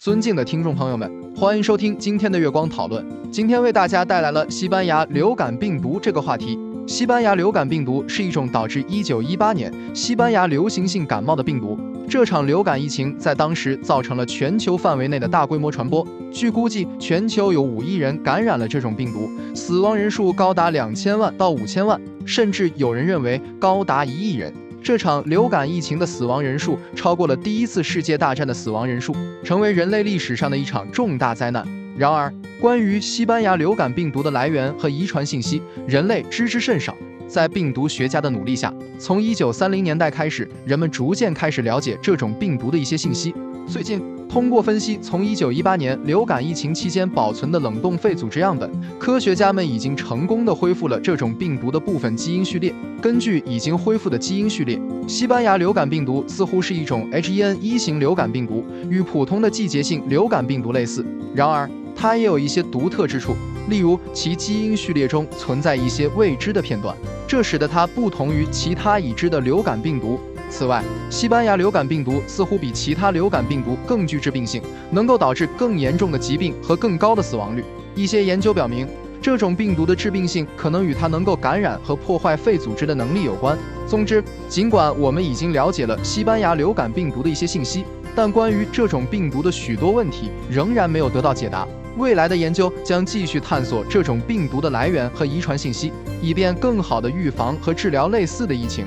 尊敬的听众朋友们，欢迎收听今天的月光讨论。今天为大家带来了西班牙流感病毒这个话题。西班牙流感病毒是一种导致1918年西班牙流行性感冒的病毒。这场流感疫情在当时造成了全球范围内的大规模传播。据估计，全球有五亿人感染了这种病毒，死亡人数高达两千万到五千万，甚至有人认为高达一亿人。这场流感疫情的死亡人数超过了第一次世界大战的死亡人数，成为人类历史上的一场重大灾难。然而，关于西班牙流感病毒的来源和遗传信息，人类知之甚少。在病毒学家的努力下，从1930年代开始，人们逐渐开始了解这种病毒的一些信息。最近，通过分析从1918年流感疫情期间保存的冷冻肺组织样本，科学家们已经成功的恢复了这种病毒的部分基因序列。根据已经恢复的基因序列，西班牙流感病毒似乎是一种 H1N1 型流感病毒，与普通的季节性流感病毒类似。然而，它也有一些独特之处，例如其基因序列中存在一些未知的片段，这使得它不同于其他已知的流感病毒。此外，西班牙流感病毒似乎比其他流感病毒更具致病性，能够导致更严重的疾病和更高的死亡率。一些研究表明，这种病毒的致病性可能与它能够感染和破坏肺组织的能力有关。总之，尽管我们已经了解了西班牙流感病毒的一些信息，但关于这种病毒的许多问题仍然没有得到解答。未来的研究将继续探索这种病毒的来源和遗传信息，以便更好地预防和治疗类似的疫情。